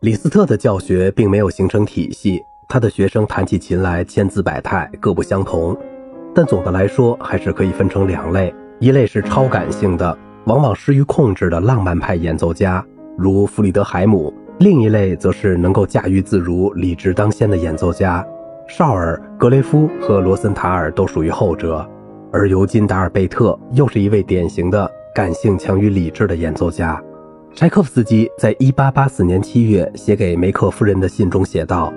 李斯特的教学并没有形成体系，他的学生弹起琴来千姿百态，各不相同。但总的来说，还是可以分成两类：一类是超感性的，往往失于控制的浪漫派演奏家，如弗里德海姆；另一类则是能够驾驭自如、理智当先的演奏家，绍尔、格雷夫和罗森塔尔都属于后者。而尤金·达尔贝特又是一位典型的感性强于理智的演奏家。柴可夫斯基在1884年7月写给梅克夫人的信中写道：“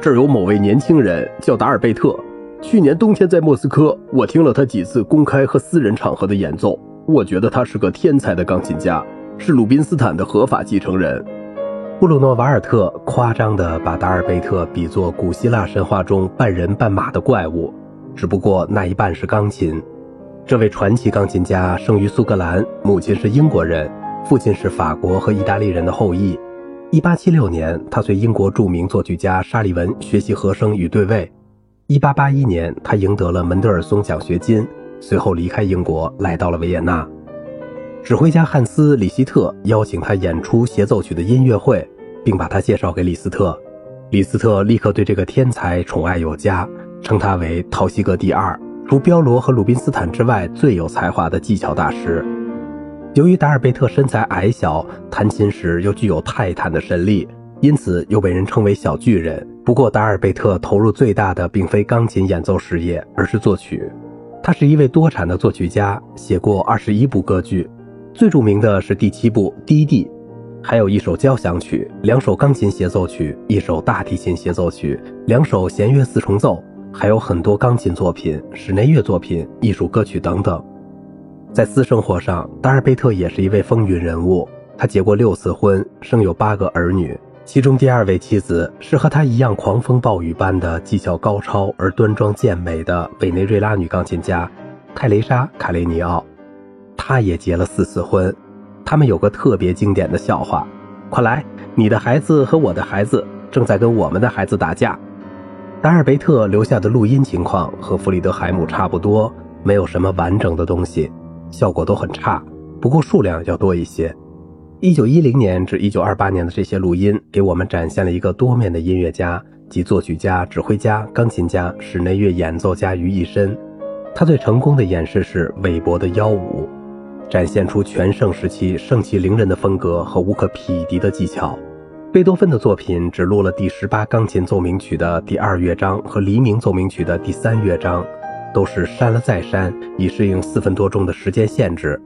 这儿有某位年轻人叫达尔贝特。去年冬天在莫斯科，我听了他几次公开和私人场合的演奏。我觉得他是个天才的钢琴家，是鲁宾斯坦的合法继承人。”布鲁诺·瓦尔特夸张地把达尔贝特比作古希腊神话中半人半马的怪物，只不过那一半是钢琴。这位传奇钢琴家生于苏格兰，母亲是英国人。父亲是法国和意大利人的后裔。1876年，他随英国著名作曲家沙利文学习和声与对位。1881年，他赢得了门德尔松奖学金，随后离开英国，来到了维也纳。指挥家汉斯·里希特邀请他演出协奏曲的音乐会，并把他介绍给李斯特。李斯特立刻对这个天才宠爱有加，称他为陶西格第二，除彪罗和鲁宾斯坦之外最有才华的技巧大师。由于达尔贝特身材矮小，弹琴时又具有泰坦的神力，因此又被人称为小巨人。不过，达尔贝特投入最大的并非钢琴演奏事业，而是作曲。他是一位多产的作曲家，写过二十一部歌剧，最著名的是第七部《低地》，还有一首交响曲、两首钢琴协奏曲、一首大提琴协奏曲、两首弦乐四重奏，还有很多钢琴作品、室内乐作品、艺术歌曲等等。在私生活上，达尔贝特也是一位风云人物。他结过六次婚，生有八个儿女，其中第二位妻子是和他一样狂风暴雨般的技巧高超而端庄健美的委内瑞拉女钢琴家泰蕾莎·卡雷尼奥。他也结了四次婚。他们有个特别经典的笑话：“快来，你的孩子和我的孩子正在跟我们的孩子打架。”达尔贝特留下的录音情况和弗里德海姆差不多，没有什么完整的东西。效果都很差，不过数量要多一些。一九一零年至一九二八年的这些录音，给我们展现了一个多面的音乐家，即作曲家、指挥家、钢琴家、室内乐演奏家于一身。他最成功的演示是韦伯的幺五，展现出全盛时期盛气凌人的风格和无可匹敌的技巧。贝多芬的作品只录了第十八钢琴奏鸣曲的第二乐章和黎明奏鸣曲的第三乐章。都是删了再删，以适应四分多钟的时间限制。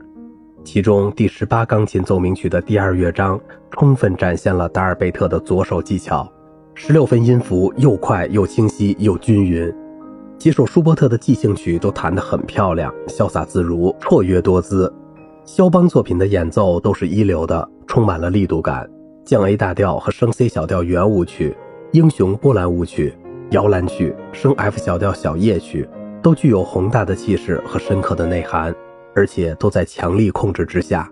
其中第十八钢琴奏鸣曲的第二乐章，充分展现了达尔贝特的左手技巧，十六分音符又快又清晰又均匀。几首舒伯特的即兴曲都弹得很漂亮，潇洒自如，绰约多姿。肖邦作品的演奏都是一流的，充满了力度感。降 A 大调和升 C 小调圆舞曲、英雄波兰舞曲、摇篮曲、升 F 小调小夜曲。都具有宏大的气势和深刻的内涵，而且都在强力控制之下。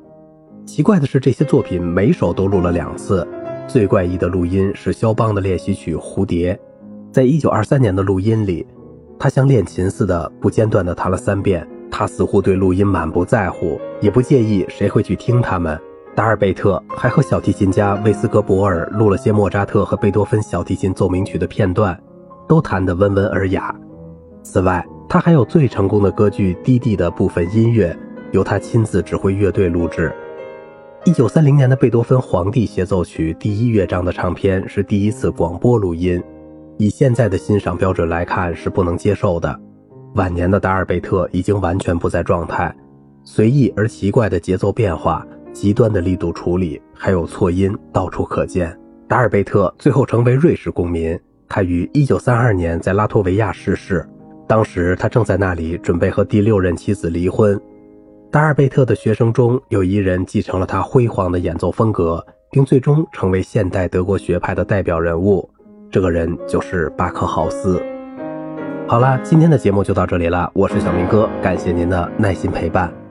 奇怪的是，这些作品每首都录了两次。最怪异的录音是肖邦的练习曲《蝴蝶》，在一九二三年的录音里，他像练琴似的不间断地弹了三遍。他似乎对录音满不在乎，也不介意谁会去听他们。达尔贝特还和小提琴家魏斯格伯尔录了些莫扎特和贝多芬小提琴奏鸣曲的片段，都弹得温文尔雅。此外，他还有最成功的歌剧《低地》的部分音乐，由他亲自指挥乐队录制。一九三零年的贝多芬《皇帝协奏曲》第一乐章的唱片是第一次广播录音，以现在的欣赏标准来看是不能接受的。晚年的达尔贝特已经完全不在状态，随意而奇怪的节奏变化、极端的力度处理，还有错音到处可见。达尔贝特最后成为瑞士公民，他于一九三二年在拉脱维亚逝世。当时他正在那里准备和第六任妻子离婚。达尔贝特的学生中有一人继承了他辉煌的演奏风格，并最终成为现代德国学派的代表人物。这个人就是巴克豪斯。好啦，今天的节目就到这里了，我是小明哥，感谢您的耐心陪伴。